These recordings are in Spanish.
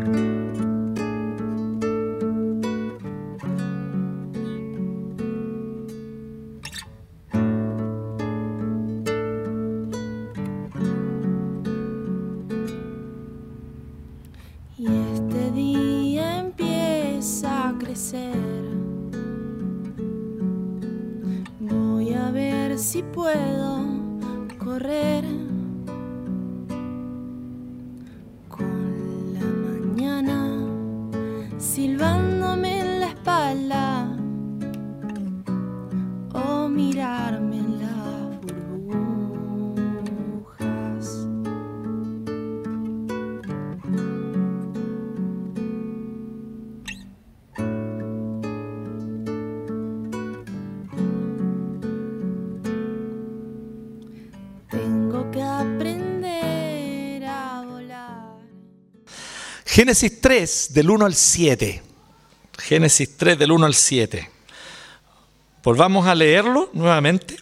Y Génesis 3 del 1 al 7. Génesis 3 del 1 al 7. Volvamos a leerlo nuevamente.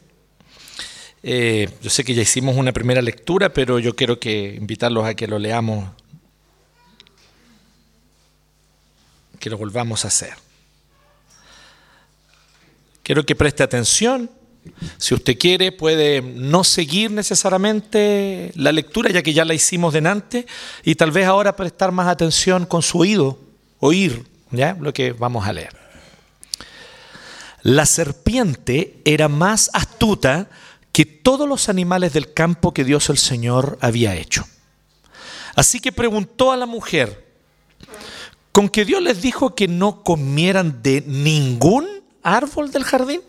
Eh, yo sé que ya hicimos una primera lectura, pero yo quiero que invitarlos a que lo leamos, que lo volvamos a hacer. Quiero que preste atención. Si usted quiere, puede no seguir necesariamente la lectura, ya que ya la hicimos delante, y tal vez ahora prestar más atención con su oído, oír, ¿ya? Lo que vamos a leer. La serpiente era más astuta que todos los animales del campo que Dios el Señor había hecho. Así que preguntó a la mujer, ¿con que Dios les dijo que no comieran de ningún árbol del jardín?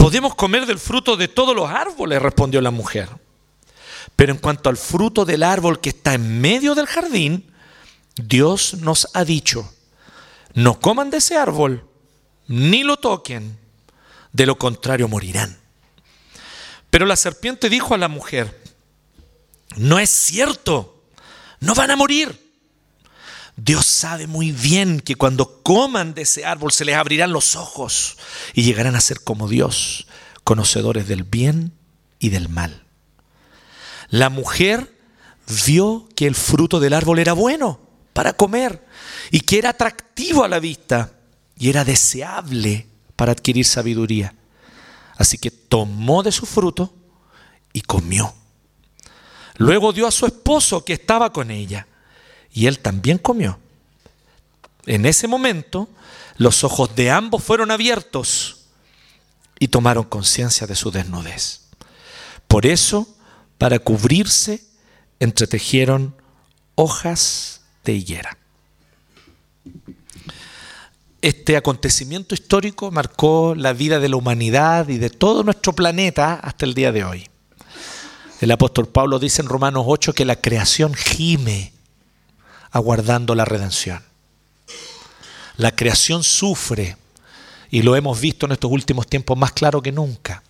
Podemos comer del fruto de todos los árboles, respondió la mujer. Pero en cuanto al fruto del árbol que está en medio del jardín, Dios nos ha dicho, no coman de ese árbol, ni lo toquen, de lo contrario morirán. Pero la serpiente dijo a la mujer, no es cierto, no van a morir. Dios sabe muy bien que cuando coman de ese árbol se les abrirán los ojos y llegarán a ser como Dios, conocedores del bien y del mal. La mujer vio que el fruto del árbol era bueno para comer y que era atractivo a la vista y era deseable para adquirir sabiduría. Así que tomó de su fruto y comió. Luego dio a su esposo que estaba con ella y él también comió. En ese momento, los ojos de ambos fueron abiertos y tomaron conciencia de su desnudez. Por eso, para cubrirse, entretejieron hojas de higuera. Este acontecimiento histórico marcó la vida de la humanidad y de todo nuestro planeta hasta el día de hoy. El apóstol Pablo dice en Romanos 8 que la creación gime aguardando la redención. La creación sufre y lo hemos visto en estos últimos tiempos más claro que nunca.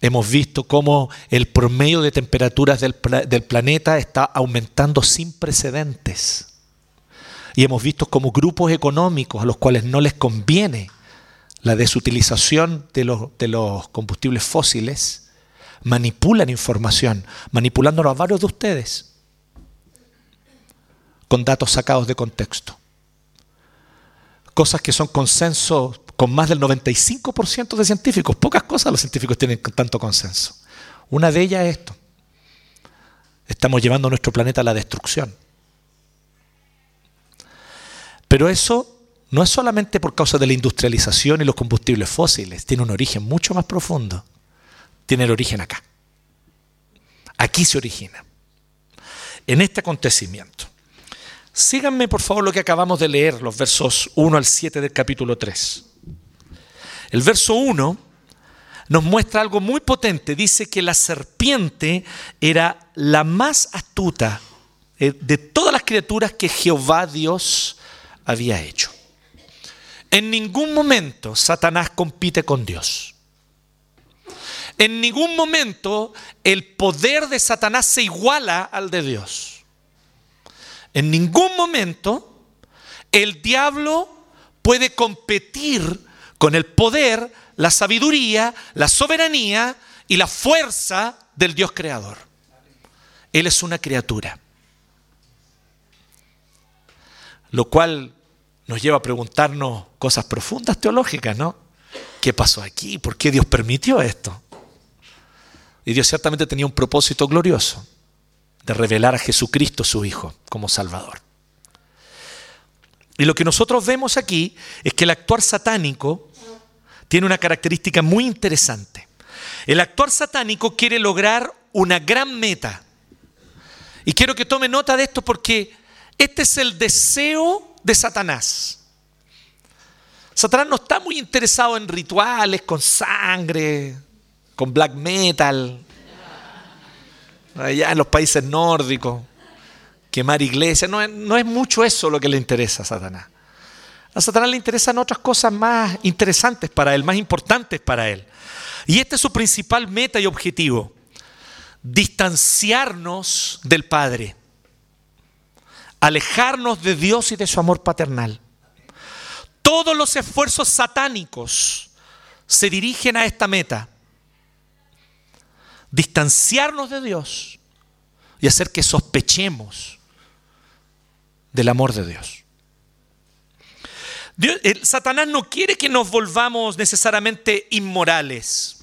Hemos visto cómo el promedio de temperaturas del, pla- del planeta está aumentando sin precedentes. Y hemos visto cómo grupos económicos a los cuales no les conviene la desutilización de los, de los combustibles fósiles manipulan información, manipulándolo a varios de ustedes con datos sacados de contexto. Cosas que son consenso con más del 95% de científicos. Pocas cosas los científicos tienen tanto consenso. Una de ellas es esto. Estamos llevando a nuestro planeta a la destrucción. Pero eso no es solamente por causa de la industrialización y los combustibles fósiles, tiene un origen mucho más profundo. Tiene el origen acá. Aquí se origina. En este acontecimiento. Síganme por favor lo que acabamos de leer, los versos 1 al 7 del capítulo 3. El verso 1 nos muestra algo muy potente. Dice que la serpiente era la más astuta eh, de todas las criaturas que Jehová Dios había hecho. En ningún momento Satanás compite con Dios. En ningún momento el poder de Satanás se iguala al de Dios. En ningún momento el diablo puede competir con el poder, la sabiduría, la soberanía y la fuerza del Dios creador. Él es una criatura. Lo cual nos lleva a preguntarnos cosas profundas teológicas, ¿no? ¿Qué pasó aquí? ¿Por qué Dios permitió esto? Y Dios ciertamente tenía un propósito glorioso de revelar a Jesucristo su Hijo como Salvador. Y lo que nosotros vemos aquí es que el actuar satánico tiene una característica muy interesante. El actuar satánico quiere lograr una gran meta. Y quiero que tome nota de esto porque este es el deseo de Satanás. Satanás no está muy interesado en rituales con sangre, con black metal, allá en los países nórdicos quemar iglesias. No, no es mucho eso lo que le interesa a Satanás. A Satanás le interesan otras cosas más interesantes para él, más importantes para él. Y este es su principal meta y objetivo. Distanciarnos del Padre. Alejarnos de Dios y de su amor paternal. Todos los esfuerzos satánicos se dirigen a esta meta. Distanciarnos de Dios y hacer que sospechemos del amor de Dios. Satanás no quiere que nos volvamos necesariamente inmorales.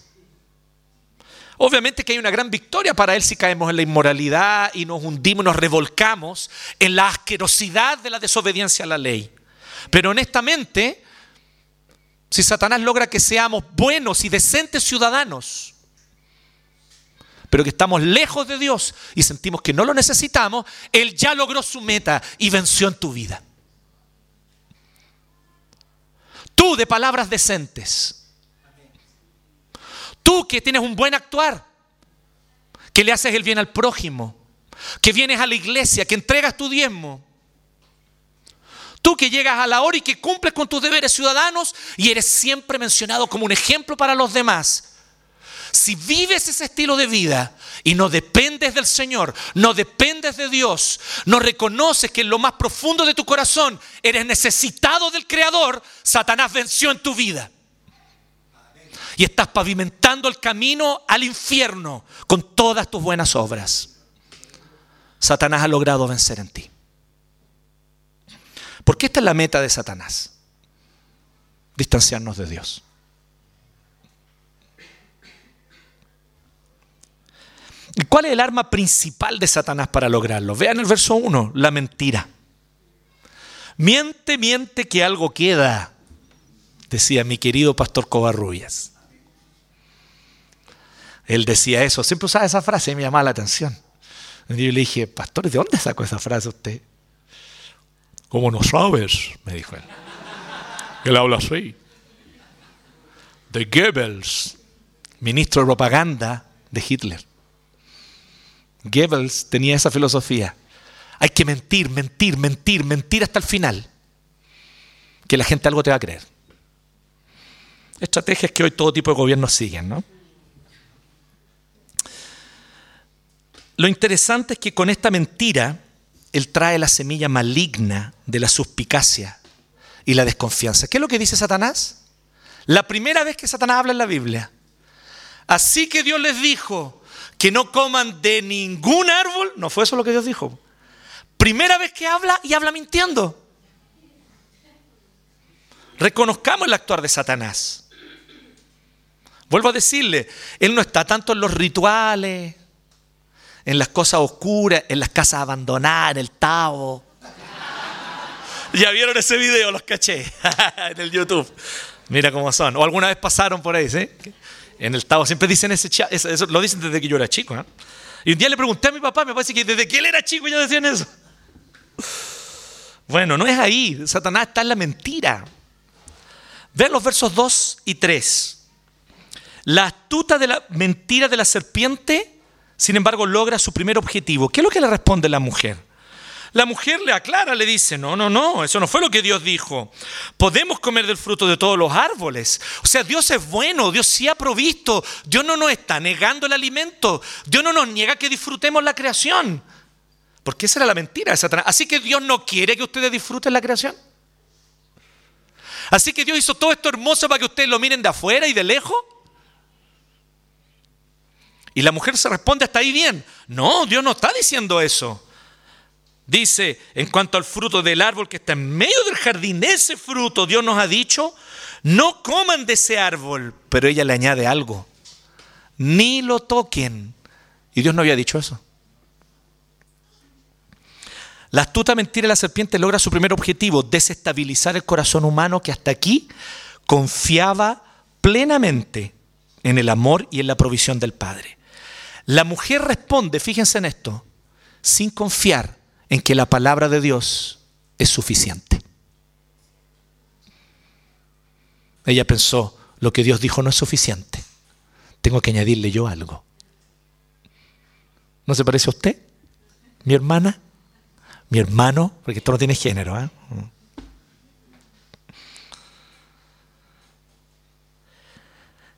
Obviamente que hay una gran victoria para él si caemos en la inmoralidad y nos hundimos, nos revolcamos en la asquerosidad de la desobediencia a la ley. Pero honestamente, si Satanás logra que seamos buenos y decentes ciudadanos, pero que estamos lejos de Dios y sentimos que no lo necesitamos, Él ya logró su meta y venció en tu vida. Tú de palabras decentes. Tú que tienes un buen actuar, que le haces el bien al prójimo, que vienes a la iglesia, que entregas tu diezmo. Tú que llegas a la hora y que cumples con tus deberes ciudadanos y eres siempre mencionado como un ejemplo para los demás. Si vives ese estilo de vida y no dependes del Señor, no dependes de Dios, no reconoces que en lo más profundo de tu corazón eres necesitado del Creador, Satanás venció en tu vida. Y estás pavimentando el camino al infierno con todas tus buenas obras. Satanás ha logrado vencer en ti. Porque esta es la meta de Satanás. Distanciarnos de Dios. ¿Y cuál es el arma principal de Satanás para lograrlo? Vean el verso 1, la mentira. Miente, miente que algo queda, decía mi querido pastor Covarrubias. Él decía eso, siempre usaba esa frase y me llamaba la atención. Yo le dije, pastor, ¿de dónde sacó esa frase usted? ¿Cómo no sabes? Me dijo él. Él habla así. De Goebbels, ministro de propaganda de Hitler. Goebbels tenía esa filosofía. Hay que mentir, mentir, mentir, mentir hasta el final. Que la gente algo te va a creer. Estrategias que hoy todo tipo de gobiernos siguen, ¿no? Lo interesante es que con esta mentira, él trae la semilla maligna de la suspicacia y la desconfianza. ¿Qué es lo que dice Satanás? La primera vez que Satanás habla en la Biblia. Así que Dios les dijo, que no coman de ningún árbol. No fue eso lo que Dios dijo. Primera vez que habla y habla mintiendo. Reconozcamos el actuar de Satanás. Vuelvo a decirle, Él no está tanto en los rituales, en las cosas oscuras, en las casas abandonadas, en el Tavo. Ya vieron ese video, los caché en el YouTube. Mira cómo son. O alguna vez pasaron por ahí, ¿sí? En el Tavo siempre dicen ese eso, lo dicen desde que yo era chico. Y un día le pregunté a mi papá, me parece que desde que él era chico ya decían eso. Bueno, no es ahí. Satanás está en la mentira. Vean los versos 2 y 3. La astuta de la mentira de la serpiente, sin embargo, logra su primer objetivo. ¿Qué es lo que le responde la mujer? La mujer le aclara, le dice, no, no, no, eso no fue lo que Dios dijo. Podemos comer del fruto de todos los árboles. O sea, Dios es bueno, Dios sí ha provisto, Dios no nos está negando el alimento, Dios no nos niega que disfrutemos la creación. Porque esa era la mentira de Satanás. Así que Dios no quiere que ustedes disfruten la creación. Así que Dios hizo todo esto hermoso para que ustedes lo miren de afuera y de lejos. Y la mujer se responde hasta ahí bien. No, Dios no está diciendo eso. Dice, en cuanto al fruto del árbol que está en medio del jardín, ese fruto Dios nos ha dicho, no coman de ese árbol. Pero ella le añade algo, ni lo toquen. Y Dios no había dicho eso. La astuta mentira de la serpiente logra su primer objetivo, desestabilizar el corazón humano que hasta aquí confiaba plenamente en el amor y en la provisión del Padre. La mujer responde, fíjense en esto, sin confiar en que la palabra de Dios es suficiente. Ella pensó, lo que Dios dijo no es suficiente, tengo que añadirle yo algo. ¿No se parece a usted? ¿Mi hermana? ¿Mi hermano? Porque esto no tiene género. ¿eh?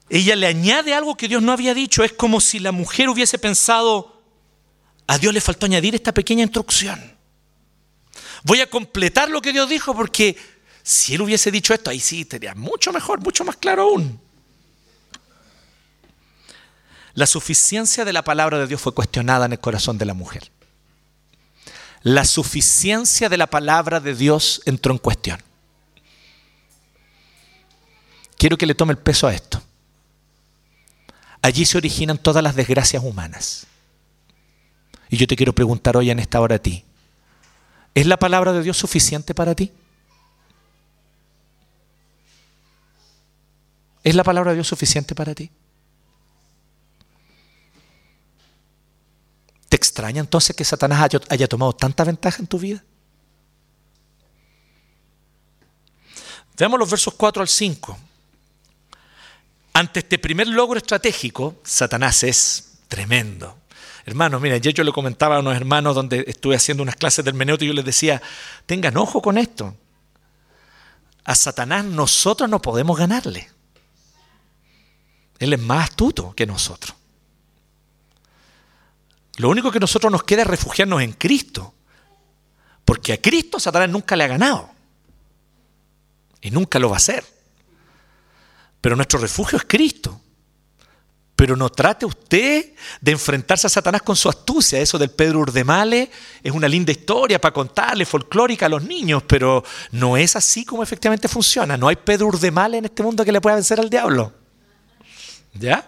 Ella le añade algo que Dios no había dicho. Es como si la mujer hubiese pensado, a Dios le faltó añadir esta pequeña instrucción. Voy a completar lo que Dios dijo porque si Él hubiese dicho esto, ahí sí sería mucho mejor, mucho más claro aún. La suficiencia de la palabra de Dios fue cuestionada en el corazón de la mujer. La suficiencia de la palabra de Dios entró en cuestión. Quiero que le tome el peso a esto. Allí se originan todas las desgracias humanas. Y yo te quiero preguntar hoy en esta hora a ti, ¿es la palabra de Dios suficiente para ti? ¿Es la palabra de Dios suficiente para ti? ¿Te extraña entonces que Satanás haya, tomado tanta ventaja en tu vida? Veamos los versos 4 al 5. Ante este primer logro estratégico, Satanás es tremendo. Hermanos, mira, yo le comentaba a unos hermanos donde estuve haciendo unas clases de hermenéutica y yo les decía, tengan ojo con esto. A Satanás nosotros no podemos ganarle. Él es más astuto que nosotros. Lo único que nosotros nos queda es refugiarnos en Cristo. Porque a Cristo Satanás nunca le ha ganado. Y nunca lo va a hacer. Pero nuestro refugio es Cristo. Pero no trate usted de enfrentarse a Satanás con su astucia. Eso del Pedro Urdemale es una linda historia para contarle, folclórica a los niños, pero no es así como efectivamente funciona. No hay Pedro Urdemale en este mundo que le pueda vencer al diablo. ¿Ya?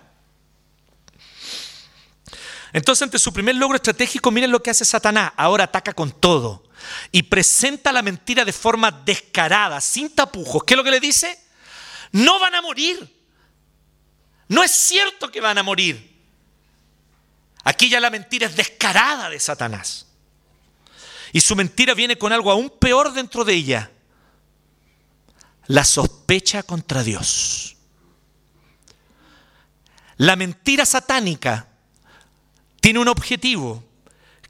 Entonces, ante su primer logro estratégico, miren lo que hace Satanás. Ahora ataca con todo y presenta la mentira de forma descarada, sin tapujos. ¿Qué es lo que le dice? No van a morir. No es cierto que van a morir. Aquí ya la mentira es descarada de Satanás. Y su mentira viene con algo aún peor dentro de ella. La sospecha contra Dios. La mentira satánica tiene un objetivo,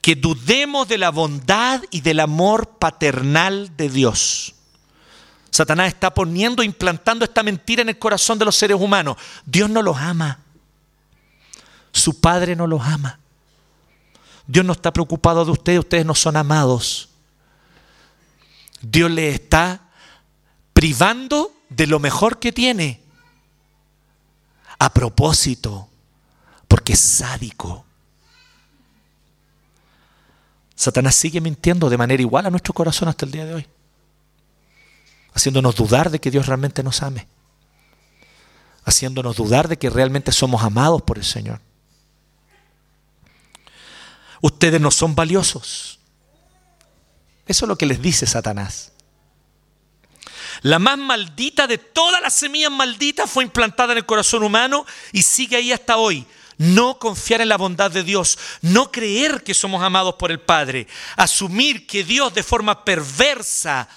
que dudemos de la bondad y del amor paternal de Dios. Satanás está poniendo, implantando esta mentira en el corazón de los seres humanos. Dios no los ama. Su Padre no los ama. Dios no está preocupado de ustedes, ustedes no son amados. Dios les está privando de lo mejor que tiene. A propósito, porque es sádico. Satanás sigue mintiendo de manera igual a nuestro corazón hasta el día de hoy, haciéndonos dudar de que Dios realmente nos ame, haciéndonos dudar de que realmente somos amados por el Señor. Ustedes no son valiosos. Eso es lo que les dice Satanás. La más maldita de todas las semillas malditas fue implantada en el corazón humano y sigue ahí hasta hoy no confiar en la bondad de Dios, no creer que somos amados por el Padre, asumir que Dios de forma perversa,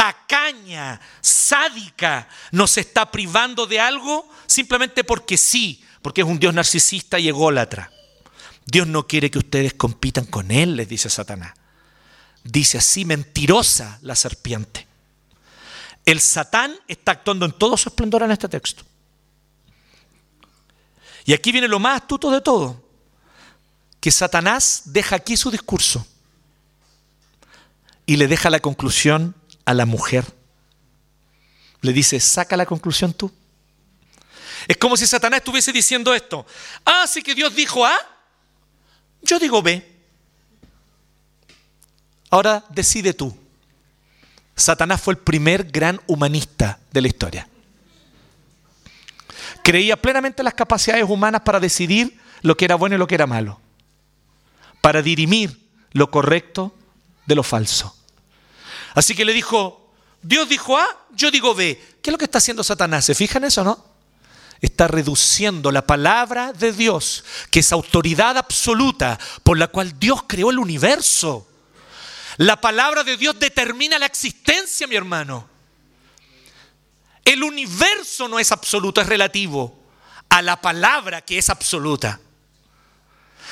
tacaña, sádica, nos está privando de algo simplemente porque sí, porque es un Dios narcisista y ególatra. Dios no quiere que ustedes compitan con Él, les dice Satanás. Dice así, mentirosa la serpiente. El Satán está actuando en todo su esplendor en este texto. Y aquí viene lo más astuto de todo, que Satanás deja aquí su discurso y le deja la conclusión a la mujer. Le dice, saca la conclusión tú. Es como si Satanás estuviese diciendo esto. Ah, sí que Dios dijo A, yo digo B. Ahora decide tú. Satanás fue el primer gran humanista de la historia. Creía plenamente en las capacidades humanas para decidir lo que era bueno y lo que era malo. Para dirimir lo correcto de lo falso. Así que le dijo, Dios dijo A, yo digo B. ¿Qué es lo que está haciendo Satanás? ¿Se fijan eso, no? Está reduciendo la palabra de Dios, que es autoridad absoluta por la cual Dios creó el universo. La palabra de Dios determina la existencia, mi hermano. El universo no es absoluto, es relativo a la palabra que es absoluta.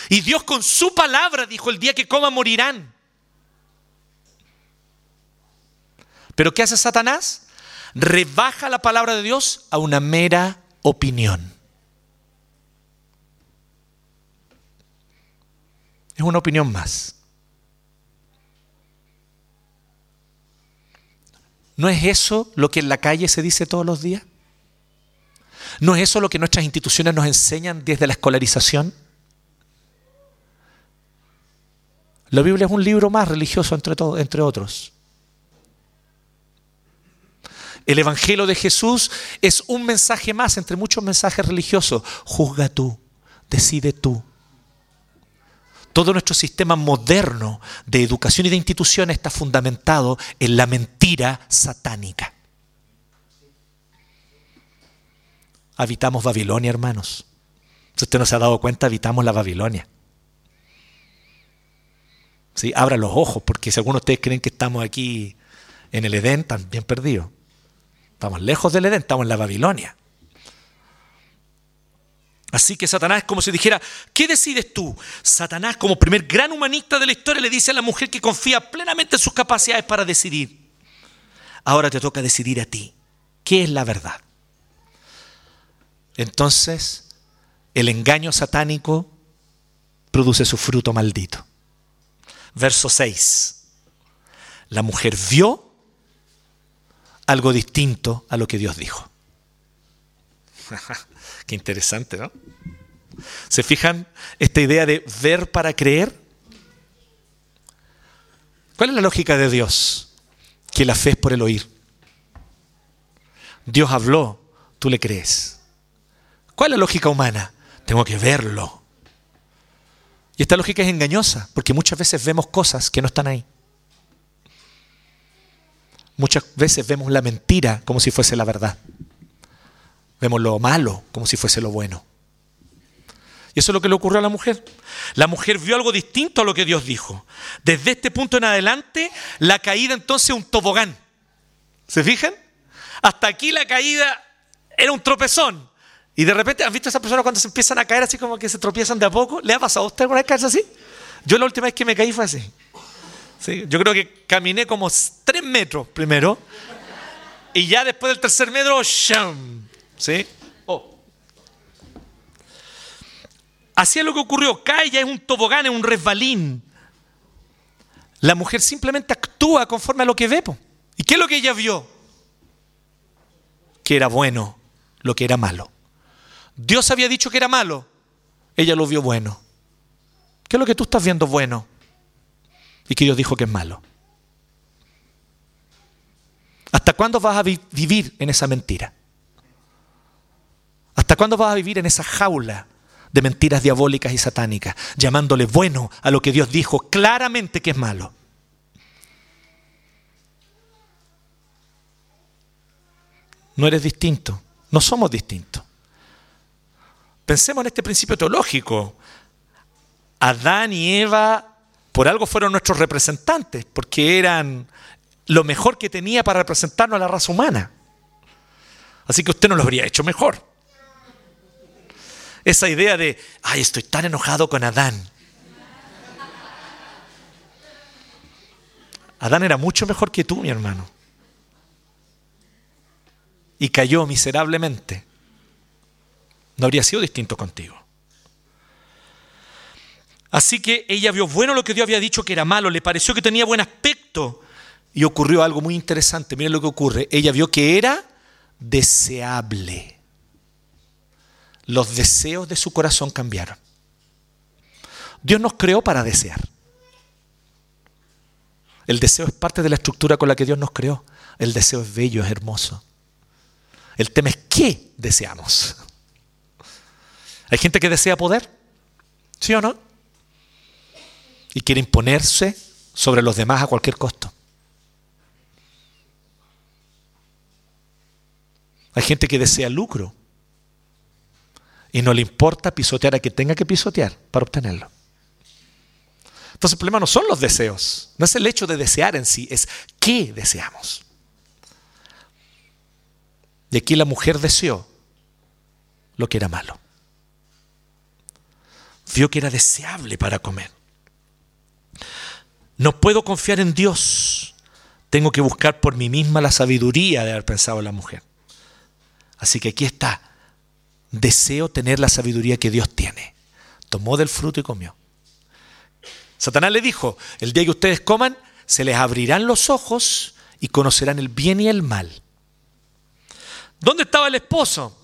Y Dios con su palabra dijo, el día que coma morirán. Pero ¿qué hace Satanás? Rebaja la palabra de Dios a una mera opinión. Es una opinión más. ¿No es eso lo que en la calle se dice todos los días? ¿No es eso lo que nuestras instituciones nos enseñan desde la escolarización? La Biblia es un libro más religioso entre, entre otros. El Evangelio de Jesús es un mensaje más entre muchos mensajes religiosos. Juzga tú, decide tú. Todo nuestro sistema moderno de educación y de instituciones está fundamentado en la mentira satánica. Habitamos Babilonia, hermanos. Si usted no se ha dado cuenta, habitamos la Babilonia. ¿Sí? Abra los ojos, porque si algunos de ustedes creen que estamos aquí en el Edén, bien perdidos. Estamos lejos del Edén, estamos en la Babilonia. Así que Satanás es como si dijera, ¿qué decides tú? Satanás, como primer gran humanista de la historia, le dice a la mujer que confía plenamente en sus capacidades para decidir. Ahora te toca decidir a ti. ¿Qué es la verdad? Entonces, el engaño satánico produce su fruto maldito. Verso 6. La mujer vio algo distinto a lo que Dios dijo. Qué interesante, ¿no? ¿Se fijan esta idea de ver para creer? ¿Cuál es la lógica de Dios? Que la fe es por el oír. Dios habló, tú le crees. ¿Cuál es la lógica humana? Tengo que verlo. Y esta lógica es engañosa, porque muchas veces vemos cosas que no están ahí. Muchas veces vemos la mentira como si fuese la verdad. Vemos lo malo como si fuese lo bueno. Y eso es lo que le ocurrió a la mujer. La mujer vio algo distinto a lo que Dios dijo. Desde este punto en adelante, la caída entonces es un tobogán. ¿Se fijan? Hasta aquí la caída era un tropezón. Y de repente, ¿han visto a esas personas cuando se empiezan a caer así como que se tropiezan de a poco? ¿Le ha pasado a usted alguna vez caerse así? Yo la última vez que me caí fue así. ¿Sí? Yo creo que caminé como tres metros primero. Y ya después del tercer metro, ¡sham! ¿Sí? Oh. Así es lo que ocurrió. Cae ya es un tobogán, es un resbalín. La mujer simplemente actúa conforme a lo que ve. ¿Y qué es lo que ella vio? Que era bueno lo que era malo. Dios había dicho que era malo. Ella lo vio bueno. ¿Qué es lo que tú estás viendo bueno? Y que Dios dijo que es malo. ¿Hasta cuándo vas a vivir en esa mentira? ¿Hasta cuándo vas a vivir en esa jaula de mentiras diabólicas y satánicas, llamándole bueno a lo que Dios dijo claramente que es malo? No eres distinto, no somos distintos. Pensemos en este principio teológico. Adán y Eva por algo fueron nuestros representantes, porque eran lo mejor que tenía para representarnos a la raza humana. Así que usted no lo habría hecho mejor. Esa idea de, ay, estoy tan enojado con Adán. Adán era mucho mejor que tú, mi hermano. Y cayó miserablemente. No habría sido distinto contigo. Así que ella vio bueno lo que Dios había dicho que era malo, le pareció que tenía buen aspecto. Y ocurrió algo muy interesante. Miren lo que ocurre. Ella vio que era deseable los deseos de su corazón cambiaron. Dios nos creó para desear. El deseo es parte de la estructura con la que Dios nos creó. El deseo es bello, es hermoso. El tema es qué deseamos. Hay gente que desea poder, ¿sí o no? Y quiere imponerse sobre los demás a cualquier costo. Hay gente que desea lucro y no le importa pisotear a quien tenga que pisotear para obtenerlo. Entonces el problema no son los deseos, no es el hecho de desear en sí, es qué deseamos. Y aquí la mujer deseó lo que era malo. Vio que era deseable para comer. No puedo confiar en Dios. Tengo que buscar por mí misma la sabiduría de haber pensado en la mujer. Así que aquí está. Deseo tener la sabiduría que Dios tiene. Tomó del fruto y comió. Satanás le dijo, el día que ustedes coman, se les abrirán los ojos y conocerán el bien y el mal. ¿Dónde estaba el esposo?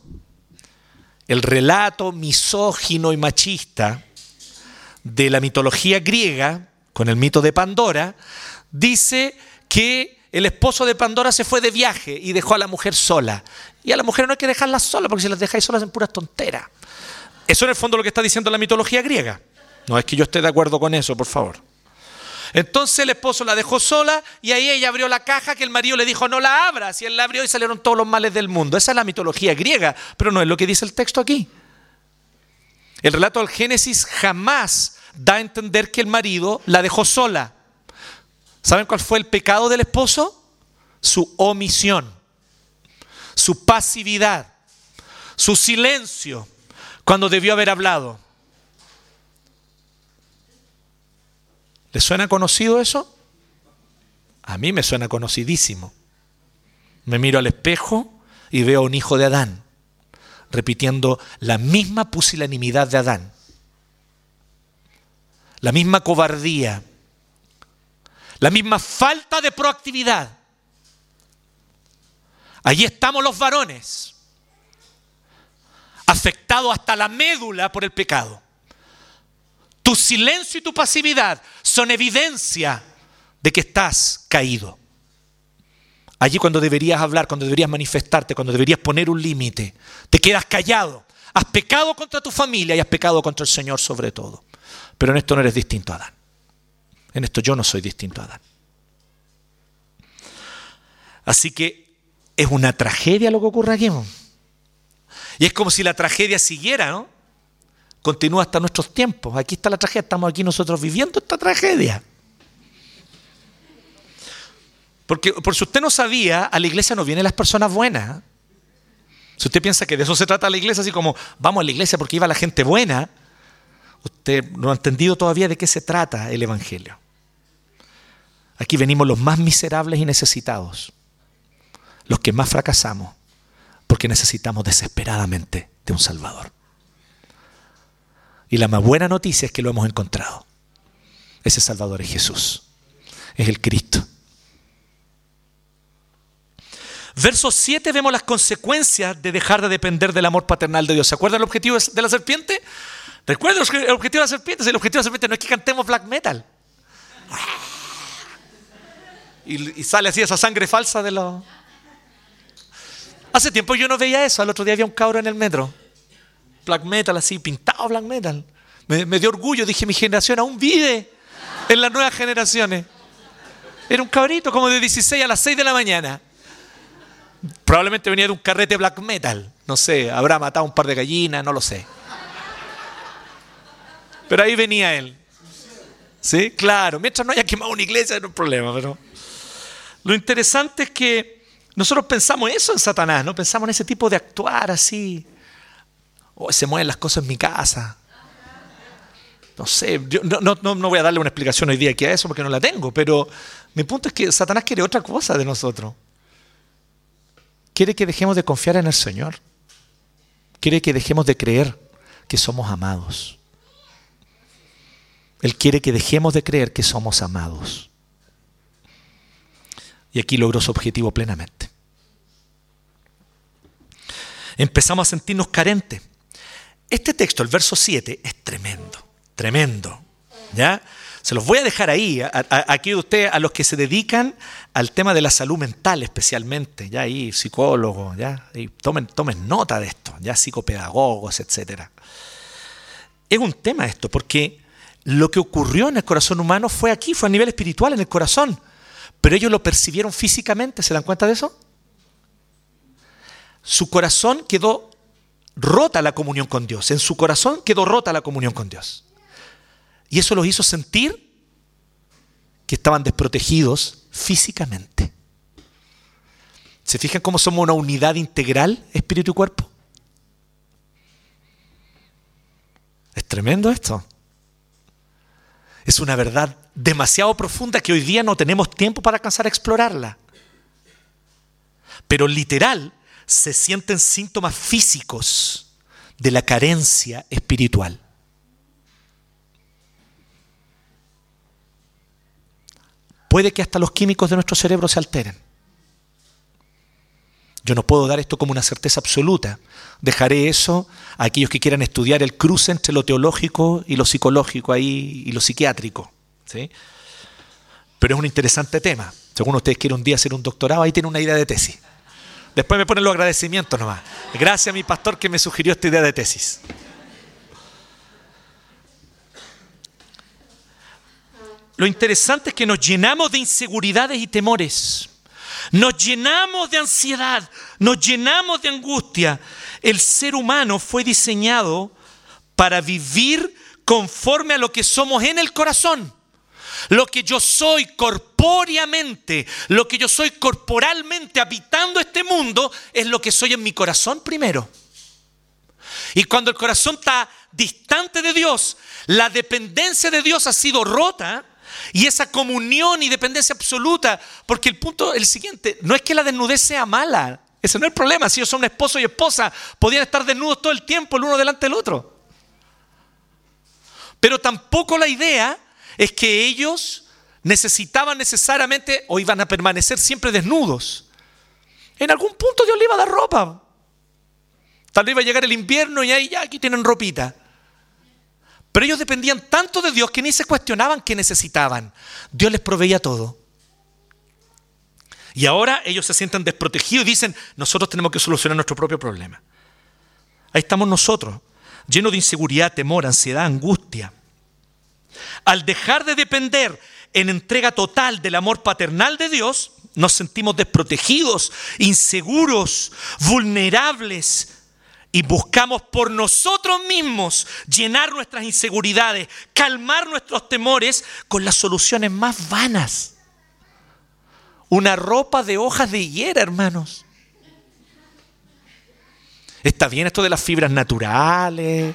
El relato misógino y machista de la mitología griega, con el mito de Pandora, dice que el esposo de Pandora se fue de viaje y dejó a la mujer sola. Y a la mujer no hay que dejarla sola, porque si las dejáis solas en puras tonteras. Eso en el fondo es lo que está diciendo la mitología griega. No es que yo esté de acuerdo con eso, por favor. Entonces el esposo la dejó sola y ahí ella abrió la caja que el marido le dijo no la abras y él la abrió y salieron todos los males del mundo. Esa es la mitología griega, pero no es lo que dice el texto aquí. El relato del Génesis jamás da a entender que el marido la dejó sola. ¿Saben cuál fue el pecado del esposo? Su omisión, su pasividad, su silencio cuando debió haber hablado. ¿Le suena conocido eso? A mí me suena conocidísimo. Me miro al espejo y veo a un hijo de Adán, repitiendo la misma pusilanimidad de Adán, la misma cobardía, la misma falta de proactividad. Allí estamos los varones, afectados hasta la médula por el pecado. Tu silencio y tu pasividad son evidencia de que estás caído. Allí cuando deberías hablar, cuando deberías manifestarte, cuando deberías poner un límite, te quedas callado. Has pecado contra tu familia y has pecado contra el Señor sobre todo. Pero en esto no eres distinto a Adán. En esto yo no soy distinto a Adán. Así que es una tragedia lo que ocurre aquí. Y es como si la tragedia siguiera, ¿no? continúa hasta nuestros tiempos. Aquí está la tragedia, estamos aquí nosotros viviendo esta tragedia. Porque por si usted no sabía, a la iglesia no vienen las personas buenas. Si usted piensa que de eso se trata la iglesia, así como vamos a la iglesia porque iba la gente buena, usted no ha entendido todavía de qué se trata el Evangelio. Aquí venimos los más miserables y necesitados, los que más fracasamos, porque necesitamos desesperadamente de un Salvador. Y la más buena noticia es que lo hemos encontrado. Ese Salvador es Jesús. Es el Cristo. Verso 7 vemos las consecuencias de dejar de depender del amor paternal de Dios. ¿Se acuerdan el objetivo de la serpiente? Recuerden el objetivo de la serpiente. El objetivo de la serpiente no es que cantemos black metal. Y, sale así esa sangre falsa de los... Hace tiempo yo no veía eso. Al otro día había un cabro en el metro black metal así, pintado black metal. Me, dio orgullo, dije, mi generación aún vive en las nuevas generaciones. Era un cabrito como de 16 a las 6 de la mañana. Probablemente venía de un carrete black metal. No sé, habrá matado un par de gallinas, no lo sé. Pero ahí venía él. ¿Sí? Claro, mientras no haya quemado una iglesia no hay problema, pero... Lo interesante es que nosotros pensamos eso en Satanás, ¿no? Pensamos en ese tipo de actuar así, oh, se mueven las cosas en mi casa. No sé, no, no, voy a darle una explicación hoy día aquí a eso porque no la tengo, pero mi punto es que Satanás quiere otra cosa de nosotros. Quiere que dejemos de confiar en el Señor. Quiere que dejemos de creer que somos amados. Él quiere que dejemos de creer que somos amados. Y aquí logró su objetivo plenamente. Empezamos a sentirnos carentes este texto, el verso 7, es tremendo, tremendo. ¿Ya? Se los voy a dejar ahí, a- aquí de ustedes, a los que se dedican al tema de la salud mental especialmente, ya ahí psicólogos, ya, tomen, tomen nota de esto, ya psicopedagogos, etcétera. Es un tema esto, porque lo que ocurrió en el corazón humano fue aquí, fue a nivel espiritual, en el corazón. Pero ellos lo percibieron físicamente, ¿se dan cuenta de eso? Su corazón quedó rota la comunión con Dios. En su corazón quedó rota la comunión con Dios. Y eso los hizo sentir que estaban desprotegidos físicamente. ¿Se fijan cómo somos una unidad integral, espíritu y cuerpo? Es tremendo esto. Es una verdad demasiado profunda que hoy día no tenemos tiempo para alcanzar a explorarla. Pero literal, se sienten síntomas físicos de la carencia espiritual. Puede que hasta los químicos de nuestro cerebro se alteren. Yo no puedo dar esto como una certeza absoluta. Dejaré eso a aquellos que quieran estudiar el cruce entre lo teológico y lo psicológico ahí y lo psiquiátrico. ¿sí? Pero es un interesante tema. Según ustedes quieren un día hacer un doctorado, ahí tienen una idea de tesis. Después me ponen los agradecimientos nomás. Gracias a mi pastor que me sugirió esta idea de tesis. Lo interesante es que nos llenamos de inseguridades y temores. Nos llenamos de ansiedad, nos llenamos de angustia. El ser humano fue diseñado para vivir conforme a lo que somos en el corazón. Lo que yo soy corpóreamente, lo que yo soy corporalmente habitando este mundo, es lo que soy en mi corazón primero. Y cuando el corazón está distante de Dios, la dependencia de Dios ha sido rota y esa comunión y dependencia absoluta, porque el punto el siguiente, no es que la desnudez sea mala, ese no es el problema, si ellos son esposo y esposa, podían estar desnudos todo el tiempo el uno delante del otro. Pero tampoco la idea es que ellos necesitaban necesariamente o iban a permanecer siempre desnudos. En algún punto Dios le iba a dar ropa. Tal vez iba a llegar el invierno y ahí ya aquí tienen ropita. Pero ellos dependían tanto de Dios que ni se cuestionaban qué necesitaban. Dios les proveía todo. Y ahora ellos se sienten desprotegidos y dicen, nosotros tenemos que solucionar nuestro propio problema. Ahí estamos nosotros, llenos de inseguridad, temor, ansiedad, angustia. Al dejar de depender en entrega total del amor paternal de Dios, nos sentimos desprotegidos, inseguros, vulnerables y buscamos por nosotros mismos llenar nuestras inseguridades, calmar nuestros temores con las soluciones más vanas. Una ropa de hojas de higuera, hermanos. Está bien esto de las fibras naturales,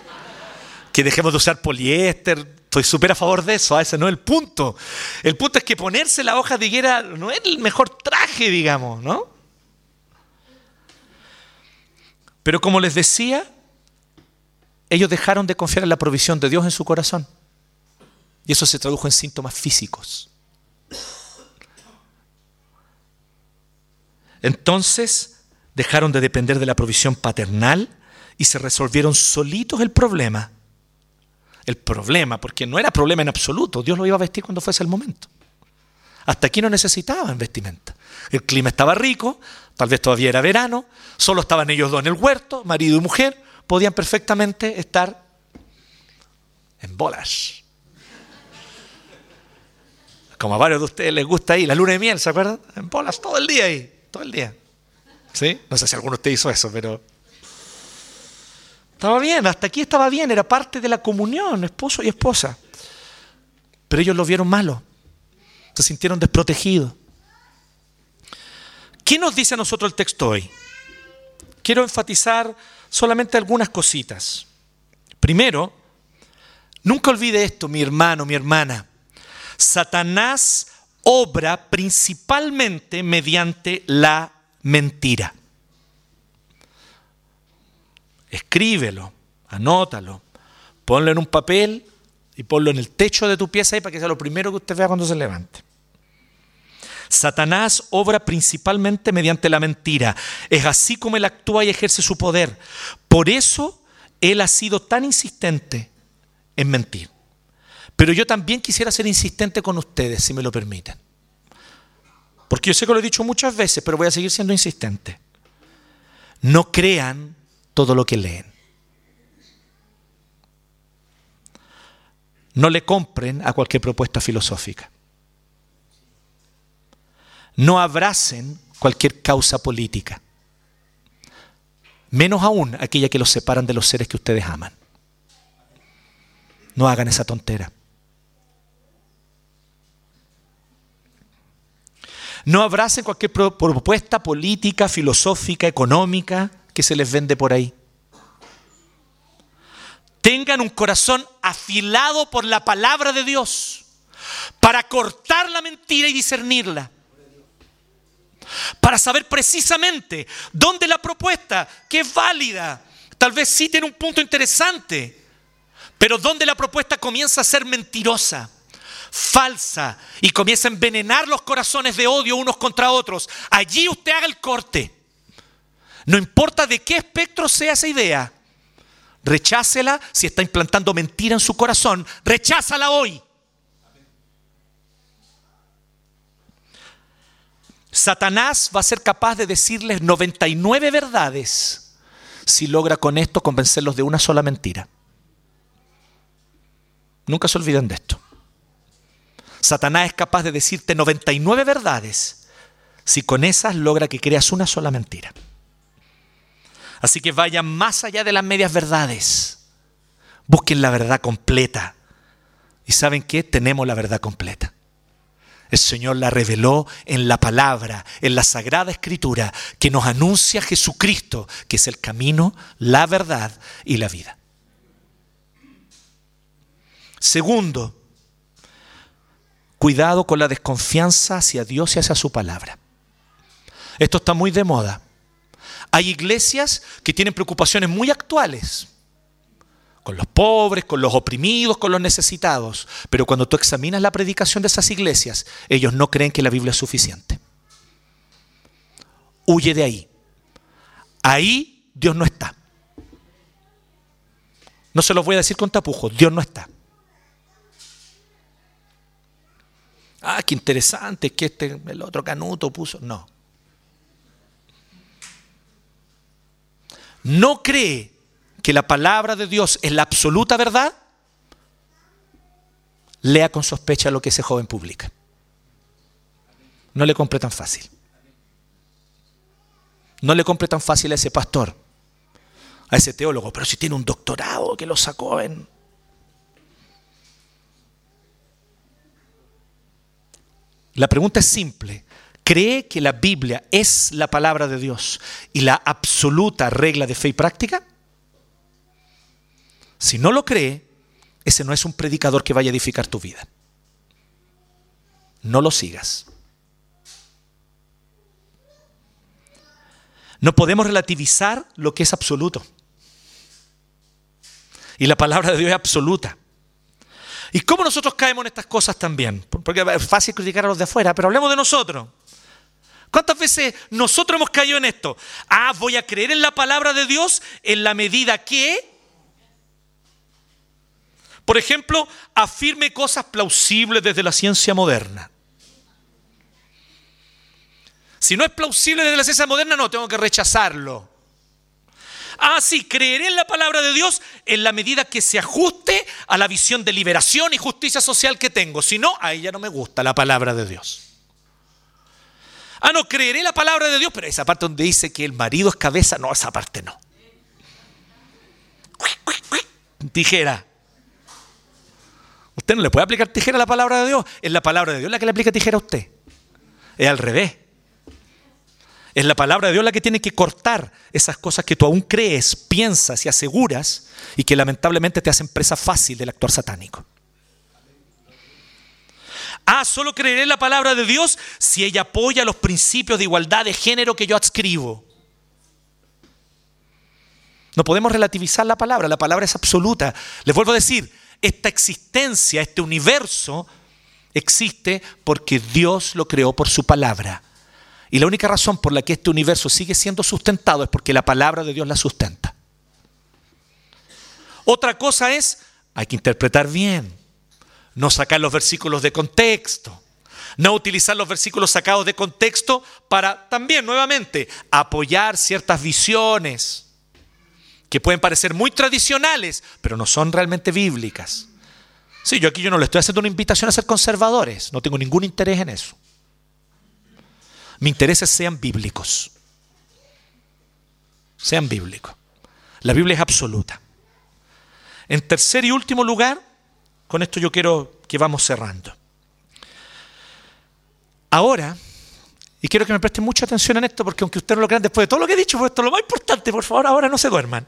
que dejemos de usar poliéster, Estoy súper a favor de eso, ese no es el punto. El punto es que ponerse la hoja de higuera no es el mejor traje, digamos, ¿no? Pero como les decía, ellos dejaron de confiar en la provisión de Dios en su corazón. Y eso se tradujo en síntomas físicos. Entonces dejaron de depender de la provisión paternal y se resolvieron solitos el problema el problema, porque no era problema en absoluto, Dios lo iba a vestir cuando fuese el momento. Hasta aquí no necesitaban vestimenta. El clima estaba rico, tal vez todavía era verano, solo estaban ellos dos en el huerto, marido y mujer, podían perfectamente estar en bolas. Como a varios de ustedes les gusta ahí, la luna de miel, ¿se acuerdan? En bolas todo el día ahí, todo el día. ¿Sí? No sé si alguno de ustedes hizo eso, pero estaba bien, hasta aquí estaba bien, era parte de la comunión, esposo y esposa. Pero ellos lo vieron malo, se sintieron desprotegidos. ¿Qué nos dice a nosotros el texto hoy? Quiero enfatizar solamente algunas cositas. Primero, nunca olvide esto, mi hermano, mi hermana. Satanás obra principalmente mediante la mentira. Escríbelo, anótalo, ponlo en un papel y ponlo en el techo de tu pieza ahí para que sea lo primero que usted vea cuando se levante. Satanás obra principalmente mediante la mentira. Es así como él actúa y ejerce su poder. Por eso él ha sido tan insistente en mentir. Pero yo también quisiera ser insistente con ustedes, si me lo permiten. Porque yo sé que lo he dicho muchas veces, pero voy a seguir siendo insistente. No crean todo lo que leen. No le compren a cualquier propuesta filosófica. No abracen cualquier causa política. Menos aún aquella que los separan de los seres que ustedes aman. No hagan esa tontera. No abracen cualquier propuesta política, filosófica, económica que se les vende por ahí. Tengan un corazón afilado por la palabra de Dios para cortar la mentira y discernirla. Para saber precisamente dónde la propuesta, que es válida, tal vez sí tiene un punto interesante, pero dónde la propuesta comienza a ser mentirosa falsa y comienza a envenenar los corazones de odio unos contra otros, allí usted haga el corte. No importa de qué espectro sea esa idea, rechácela si está implantando mentira en su corazón, recházala hoy. Satanás va a ser capaz de decirles 99 verdades si logra con esto convencerlos de una sola mentira. Nunca se olviden de esto. Satanás es capaz de decirte 99 verdades si con esas logra que creas una sola mentira. Así que vayan más allá de las medias verdades. Busquen la verdad completa. ¿Y saben qué? Tenemos la verdad completa. El Señor la reveló en la palabra, en la sagrada escritura, que nos anuncia Jesucristo, que es el camino, la verdad y la vida. Segundo, Cuidado con la desconfianza hacia Dios y hacia su palabra. Esto está muy de moda. Hay iglesias que tienen preocupaciones muy actuales con los pobres, con los oprimidos, con los necesitados. Pero cuando tú examinas la predicación de esas iglesias, ellos no creen que la Biblia es suficiente. Huye de ahí. Ahí Dios no está. No se los voy a decir con tapujos, Dios no está. Ah, qué interesante, que este, el otro canuto puso. No. No cree que la palabra de Dios es la absoluta verdad. Lea con sospecha lo que ese joven publica. No le compre tan fácil. No le compre tan fácil a ese pastor, a ese teólogo, pero si tiene un doctorado que lo sacó en La pregunta es simple. ¿Cree que la Biblia es la palabra de Dios y la absoluta regla de fe y práctica? Si no lo cree, ese no es un predicador que vaya a edificar tu vida. No lo sigas. No podemos relativizar lo que es absoluto. Y la palabra de Dios es absoluta. ¿Y cómo nosotros caemos en estas cosas también? Porque es fácil criticar a los de afuera, pero hablemos de nosotros. ¿Cuántas veces nosotros hemos caído en esto? Ah, voy a creer en la palabra de Dios en la medida que, por ejemplo, afirme cosas plausibles desde la ciencia moderna. Si no es plausible desde la ciencia moderna, no, tengo que rechazarlo. Ah, sí, creeré en la palabra de Dios en la medida que se ajuste a la visión de liberación y justicia social que tengo. Si no, a ella no me gusta la palabra de Dios. Ah, no, creeré la palabra de Dios, pero esa parte donde dice que el marido es cabeza, no, esa parte no. Tijera. No le puede aplicar tijera a la palabra de Dios. Es la palabra de Dios la que le aplica tijera a usted. Es al revés. Es la palabra de Dios la que tiene que cortar esas cosas que tú aún crees, piensas y aseguras y que lamentablemente te hacen presa fácil del actuar satánico. Ah, solo creeré la palabra de Dios si ella apoya los principios de igualdad de género que yo adscribo. No podemos relativizar la palabra, la palabra es absoluta. Les vuelvo a decir, esta existencia, este universo, existe porque Dios lo creó por su palabra. Y la única razón por la que este universo sigue siendo sustentado es porque la palabra de Dios la sustenta. Otra cosa es, hay que interpretar bien. no sacar los versículos de contexto, no utilizar los versículos sacados de contexto para también, nuevamente, apoyar ciertas visiones que pueden parecer muy tradicionales, pero no son realmente bíblicas. Sí, yo aquí yo no le estoy haciendo una invitación a ser conservadores, no tengo ningún interés en eso. Mi intereses sean bíblicos. Sean bíblicos. La Biblia es absoluta. En tercer y último lugar, con esto yo quiero que vamos cerrando. Ahora, y quiero que me presten mucha atención en esto, porque aunque ustedes lo crean después de todo lo que he dicho, pues esto es lo más importante, por favor, ahora no se duerman.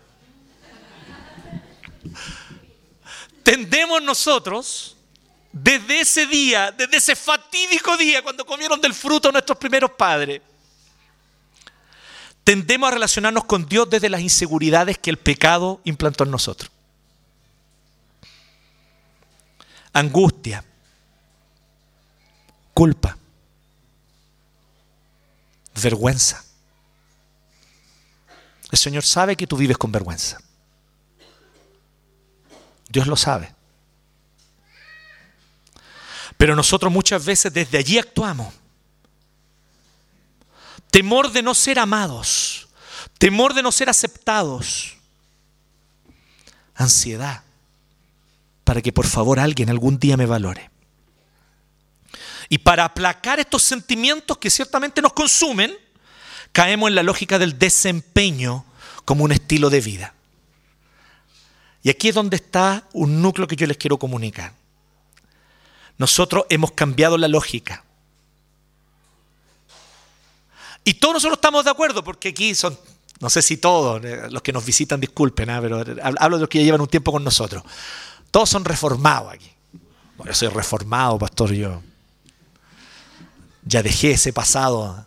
Tendemos nosotros, desde ese día, desde ese fatídico día cuando comieron del fruto nuestros primeros padres, tendemos a relacionarnos con Dios desde las inseguridades que el pecado implantó en nosotros. Angustia, culpa, vergüenza. El Señor sabe que tú vives con vergüenza. Dios lo sabe. Pero nosotros muchas veces desde allí actuamos. Temor de no ser amados. Temor de no ser aceptados. Ansiedad. Para que por favor alguien algún día me valore. Y para aplacar estos sentimientos que ciertamente nos consumen, caemos en la lógica del desempeño como un estilo de vida. Y aquí es donde está un núcleo que yo les quiero comunicar. Nosotros hemos cambiado la lógica. Y todos nosotros estamos de acuerdo, porque aquí son, no sé si todos, eh, los que nos visitan, disculpen, ¿ah? pero hablo de los que ya llevan un tiempo con nosotros. Todos son reformados aquí. yo soy reformado, pastor, yo ya dejé ese pasado.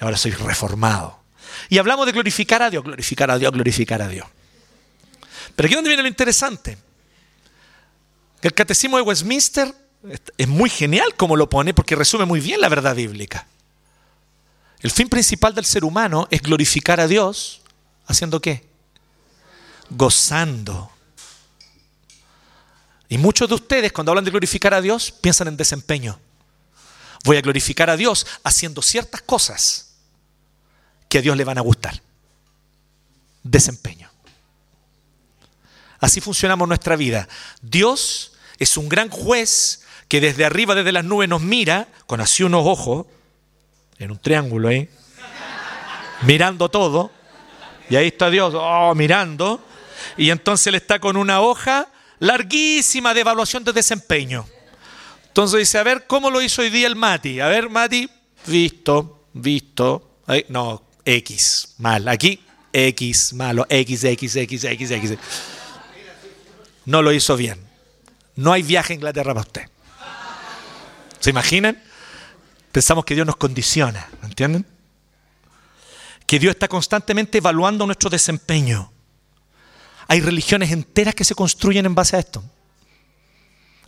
Ahora soy reformado. Y hablamos de glorificar a Dios, glorificar a Dios, glorificar a Dios. Pero aquí es donde viene lo interesante. El catecismo de Westminster es muy genial como lo pone porque resume muy bien la verdad bíblica. El fin principal del ser humano es glorificar a Dios haciendo qué? Gozando. Y muchos de ustedes cuando hablan de glorificar a Dios piensan en desempeño. Voy a glorificar a Dios haciendo ciertas cosas que a Dios le van a gustar. Desempeño. Así funcionamos nuestra vida. Dios es un gran juez que desde arriba, desde las nubes, nos mira con así unos ojos, en un triángulo ahí, mirando todo. Y ahí está Dios, oh, mirando. Y entonces él está con una hoja larguísima de evaluación de desempeño. Entonces dice, a ver, ¿cómo lo hizo hoy día el Mati? A ver, Mati, visto, visto. no, X, mal. Aquí, X, malo, X, X, X, X, X. No lo hizo bien. No hay viaje a Inglaterra para usted. ¿Se imaginan? Pensamos que Dios nos condiciona, ¿entienden? Que Dios está constantemente evaluando nuestro desempeño. Hay religiones enteras que se construyen en base a esto.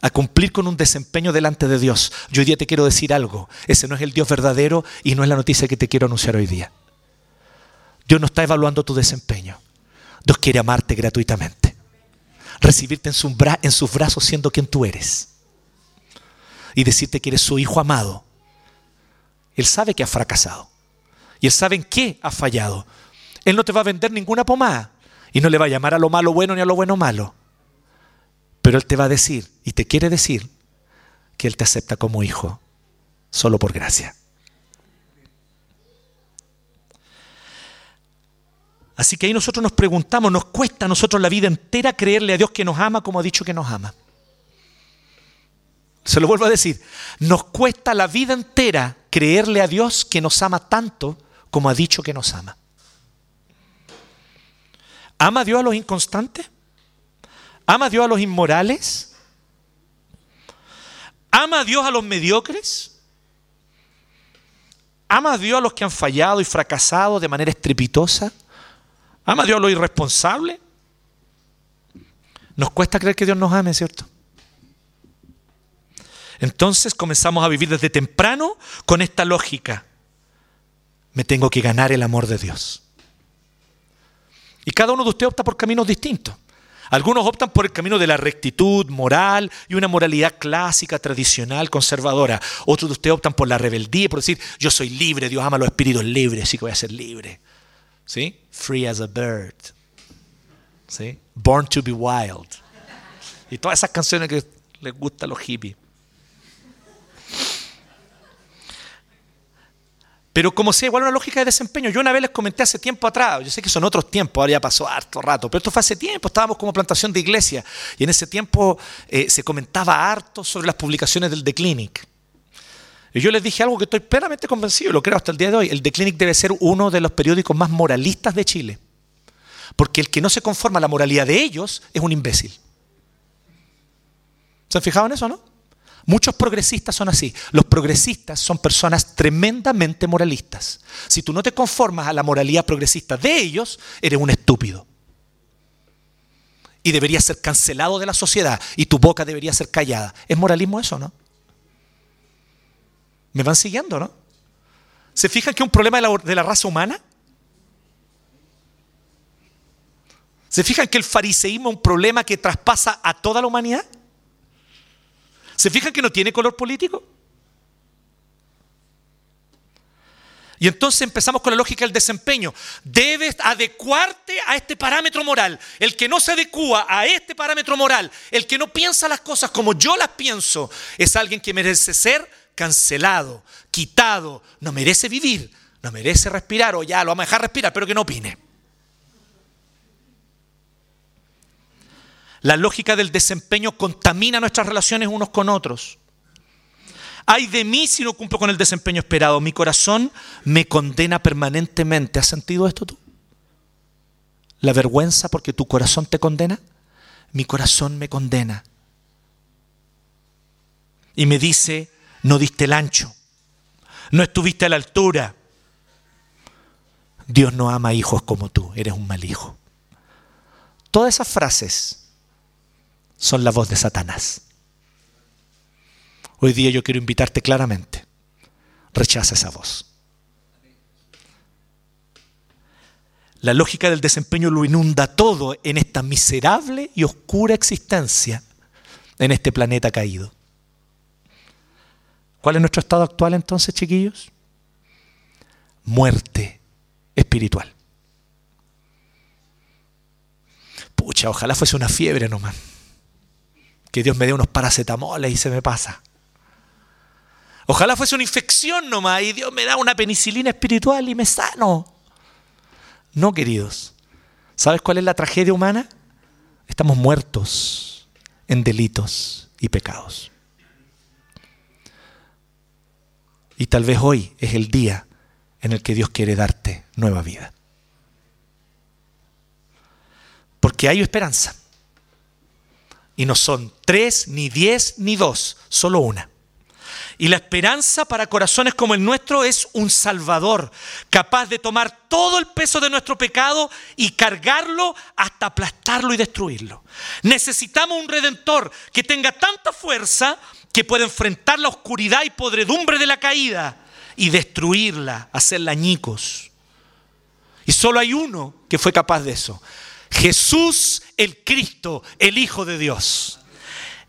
A cumplir con un desempeño delante de Dios. Yo hoy día te quiero decir algo. Ese no es el Dios verdadero y no es la noticia que te quiero anunciar hoy día. Dios no está evaluando tu desempeño. Dios quiere amarte gratuitamente. Recibirte en, en sus brazos siendo quien tú eres. Y decirte que eres su hijo amado. Él sabe que has fracasado. Y él sabe en qué has fallado. Él no te va a vender ninguna pomada. Y no le va a llamar a lo malo bueno ni a lo bueno malo. Pero Él te va a decir, y te quiere decir, que Él te acepta como hijo, solo por gracia. Así que ahí nosotros nos preguntamos, nos cuesta a nosotros la vida entera creerle a Dios que nos ama como ha dicho que nos ama. Se lo vuelvo a decir, nos cuesta la vida entera creerle a Dios que nos ama tanto como ha dicho que nos ama. ¿Ama Dios a los inconstantes? ¿Ama Dios a los inmorales? ¿Ama Dios a los mediocres? ¿Ama a Dios a los que han fallado y fracasado de manera estrepitosa? ¿Ama Dios lo irresponsable? Nos cuesta creer que Dios nos ame, ¿cierto? Entonces comenzamos a vivir desde temprano con esta lógica. Me tengo que ganar el amor de Dios. Y cada uno de ustedes opta por caminos distintos. Algunos optan por el camino de la rectitud moral y una moralidad clásica, tradicional, conservadora. Otros de ustedes optan por la rebeldía, por decir, yo soy libre, Dios ama a los espíritus libres, así que voy a ser libre. ¿Sí? Free as a bird. ¿Sí? Born to be wild. Y todas esas canciones que les gustan a los hippies. Pero como sea, igual una lógica de desempeño. Yo una vez les comenté hace tiempo atrás, yo sé que son otros tiempos, ahora ya pasó harto rato, pero esto fue hace tiempo, estábamos como plantación de iglesia y en ese tiempo eh, se comentaba harto sobre las publicaciones del The Clinic. Y yo les dije algo que estoy plenamente convencido, lo creo hasta el día de hoy. El The Clinic debe ser uno de los periódicos más moralistas de Chile. Porque el que no se conforma a la moralidad de ellos es un imbécil. ¿Se han fijado en eso, no? Muchos progresistas son así. Los progresistas son personas tremendamente moralistas. Si tú no te conformas a la moralidad progresista de ellos, eres un estúpido. Y deberías ser cancelado de la sociedad y tu boca debería ser callada. ¿Es moralismo eso, no? ¿Me van siguiendo, no? ¿Se fijan que es un problema de la, de la raza humana? ¿Se fijan que el fariseísmo es un problema que traspasa a toda la humanidad? ¿Se fijan que no tiene color político? Y entonces empezamos con la lógica del desempeño. Debes adecuarte a este parámetro moral. El que no se adecua a este parámetro moral, el que no piensa las cosas como yo las pienso, es alguien que merece ser cancelado, quitado, no merece vivir, no merece respirar o ya lo vamos a dejar respirar, pero que no opine. La lógica del desempeño contamina nuestras relaciones unos con otros. Ay de mí si no cumplo con el desempeño esperado. Mi corazón me condena permanentemente. ¿Has sentido esto tú? La vergüenza porque tu corazón te condena. Mi corazón me condena. Y me dice, no diste el ancho. No estuviste a la altura. Dios no ama hijos como tú. Eres un mal hijo. Todas esas frases son la voz de Satanás. Hoy día yo quiero invitarte claramente. Rechaza esa voz. La lógica del desempeño lo inunda todo en esta miserable y oscura existencia en este planeta caído. ¿Cuál es nuestro estado actual entonces, chiquillos? Muerte espiritual. Pucha, ojalá fuese una fiebre nomás que Dios me dé unos paracetamoles y se me pasa. Ojalá fuese una infección nomás y Dios me da una penicilina espiritual y me sano. No, queridos. ¿Sabes cuál es la tragedia humana? Estamos muertos en delitos y pecados. Y tal vez hoy es el día en el que Dios quiere darte nueva vida. Porque hay esperanza. Y no son tres, ni diez, ni dos, solo una. Y la esperanza para corazones como el nuestro es un Salvador, capaz de tomar todo el peso de nuestro pecado y cargarlo hasta aplastarlo y destruirlo. Necesitamos un redentor que tenga tanta fuerza que pueda enfrentar la oscuridad y podredumbre de la caída y destruirla, hacerla añicos. Y solo hay uno que fue capaz de eso. Jesús el Cristo, el Hijo de Dios.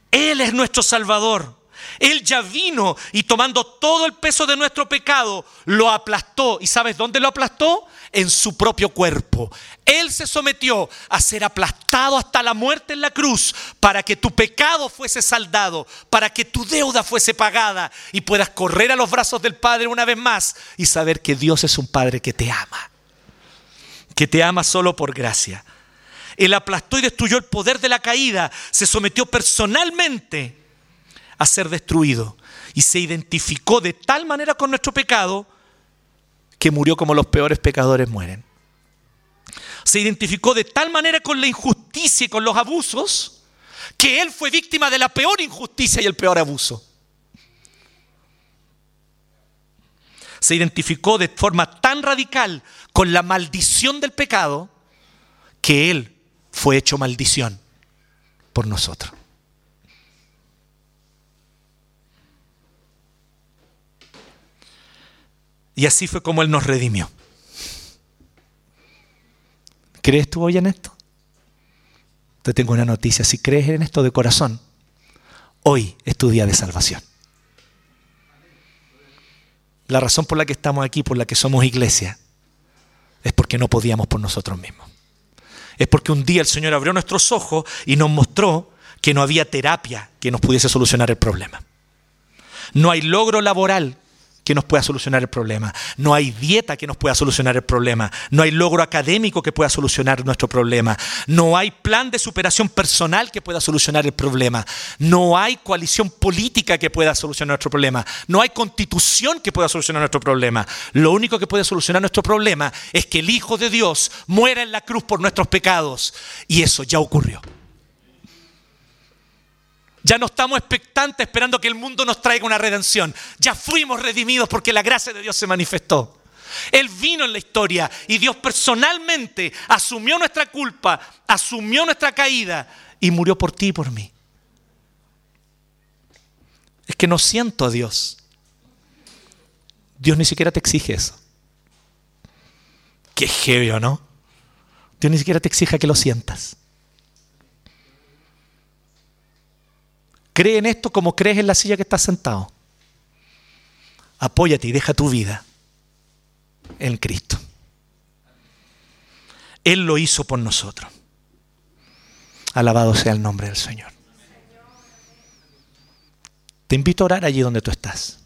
Él es nuestro Salvador. Él ya vino y tomando todo el peso de nuestro pecado, lo aplastó. ¿Y sabes dónde lo aplastó? En su propio cuerpo. Él se sometió a ser aplastado hasta la muerte en la cruz para que tu pecado fuese saldado, para que tu deuda fuese pagada y puedas correr a los brazos del Padre una vez más y saber que Dios es un Padre que te ama, que te ama solo por gracia. Él aplastó y destruyó el poder de la caída, se sometió personalmente a ser destruido y se identificó de tal manera con nuestro pecado que murió como los peores pecadores mueren. Se identificó de tal manera con la injusticia y con los abusos que él fue víctima de la peor injusticia y el peor abuso. Se identificó de forma tan radical con la maldición del pecado que él fue hecho maldición por nosotros. Y así fue como Él nos redimió. ¿Crees tú hoy en esto? Te tengo una noticia, si crees en esto de corazón, hoy es tu día de salvación. La razón por la que estamos aquí, por la que somos iglesia, es porque no podíamos por nosotros mismos. Es porque un día el Señor abrió nuestros ojos y nos mostró que no había terapia que nos pudiese solucionar el problema. No hay logro laboral que nos pueda solucionar el problema. No hay dieta que nos pueda solucionar el problema. No hay logro académico que pueda solucionar nuestro problema. No hay plan de superación personal que pueda solucionar el problema. No hay coalición política que pueda solucionar nuestro problema. No hay constitución que pueda solucionar nuestro problema. Lo único que puede solucionar nuestro problema es que el Hijo de Dios muera en la cruz por nuestros pecados. Y eso ya ocurrió. Ya no estamos expectantes esperando que el mundo nos traiga una redención. Ya fuimos redimidos porque la gracia de Dios se manifestó. Él vino en la historia y Dios personalmente asumió nuestra culpa, asumió nuestra caída y murió por ti y por mí. Es que no siento a Dios. Dios ni siquiera te exige eso. Qué heavy, no? Dios ni siquiera te exige que lo sientas. Cree en esto como crees en la silla que estás sentado. Apóyate y deja tu vida en Cristo. Él lo hizo por nosotros. Alabado sea el nombre del Señor. Te invito a orar allí donde tú estás.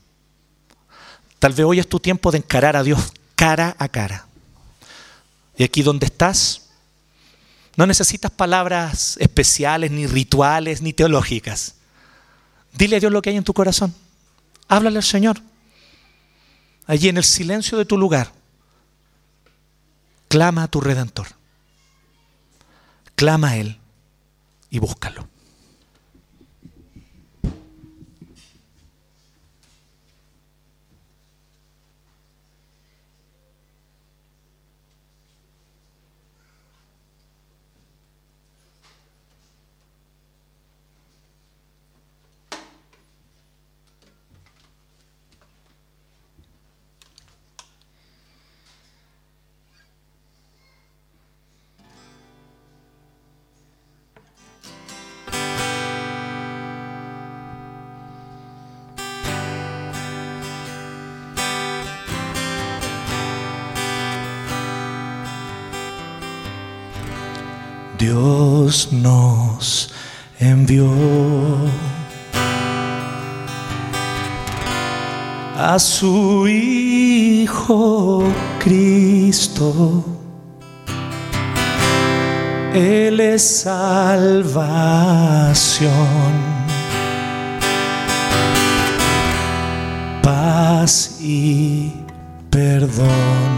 Tal vez hoy es tu tiempo de encarar a Dios cara a cara. Y aquí donde estás, no necesitas palabras especiales, ni rituales, ni teológicas. Dile a Dios lo que hay en tu corazón. Háblale al Señor. Allí en el silencio de tu lugar, clama a tu redentor. Clama a Él y búscalo. Dios nos envió a su Hijo Cristo. Él es salvación, paz y perdón.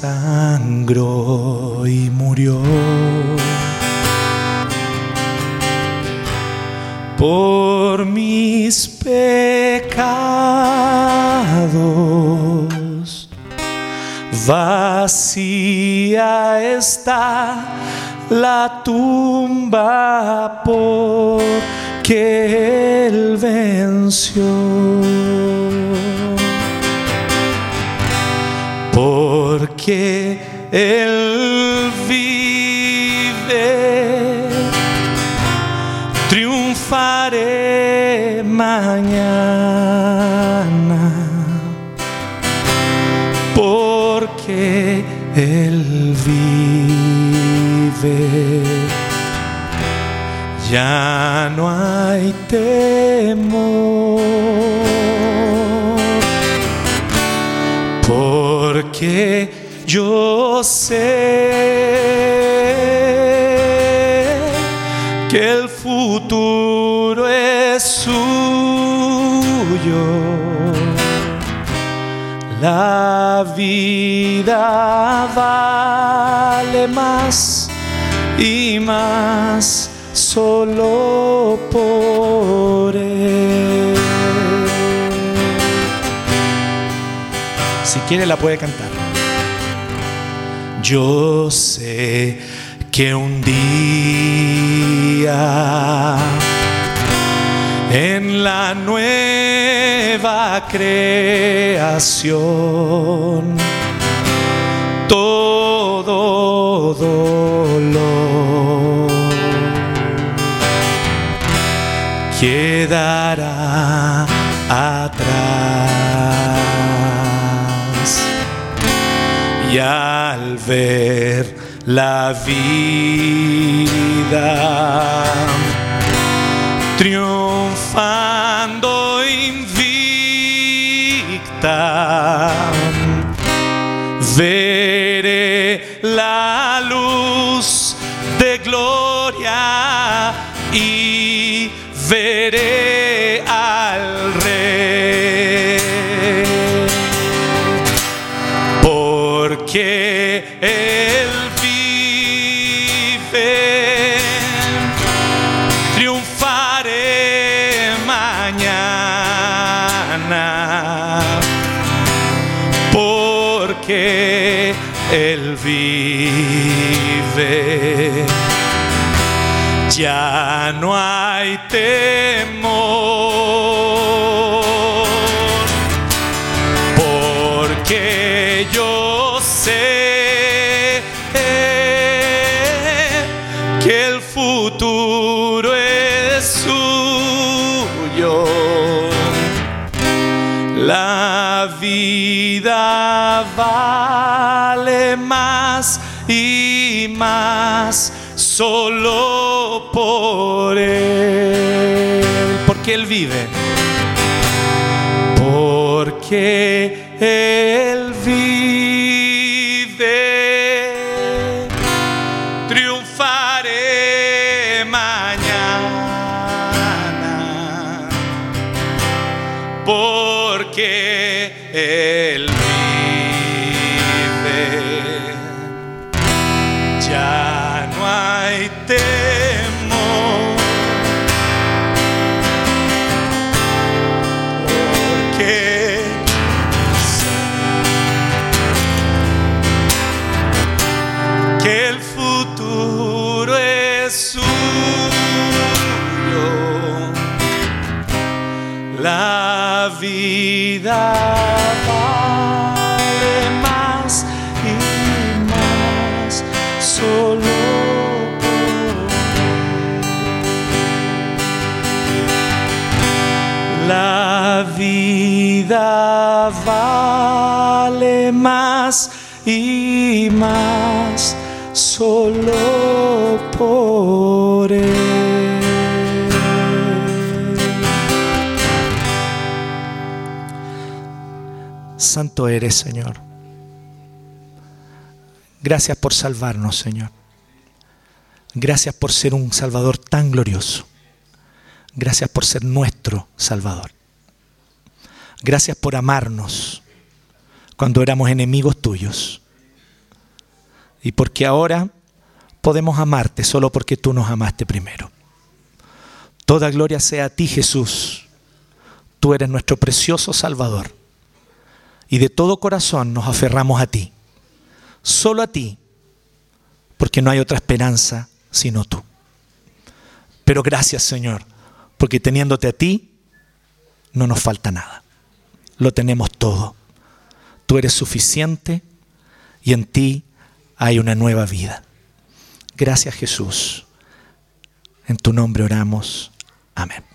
Sangró y murió. Por mis pecados, vacía está la tumba porque Él venció. Porque Él vive, triunfaré mañana, porque Él vive. Ya no hay temor. porque yo sé que el futuro es suyo. La vida vale más y más solo por él. Si quiere la puede cantar yo sé que un día en la nueva creación todo dolor quedará atrás ver la vida triunfando invicta, veré la luz de gloria y veré más solo por Él. Porque Él vive. Porque vida Santo eres, Señor. Gracias por salvarnos, Señor. Gracias por ser un Salvador tan glorioso. Gracias por ser nuestro Salvador. Gracias por amarnos cuando éramos enemigos tuyos. Y porque ahora podemos amarte solo porque tú nos amaste primero. Toda gloria sea a ti, Jesús. Tú eres nuestro precioso Salvador. Y de todo corazón nos aferramos a ti. Solo a ti. Porque no hay otra esperanza sino tú. Pero gracias, Señor, porque teniéndote a ti, no nos falta nada. Lo tenemos todo. Tú eres suficiente y en ti hay una nueva vida. Gracias, Jesús. En tu nombre oramos. Amén.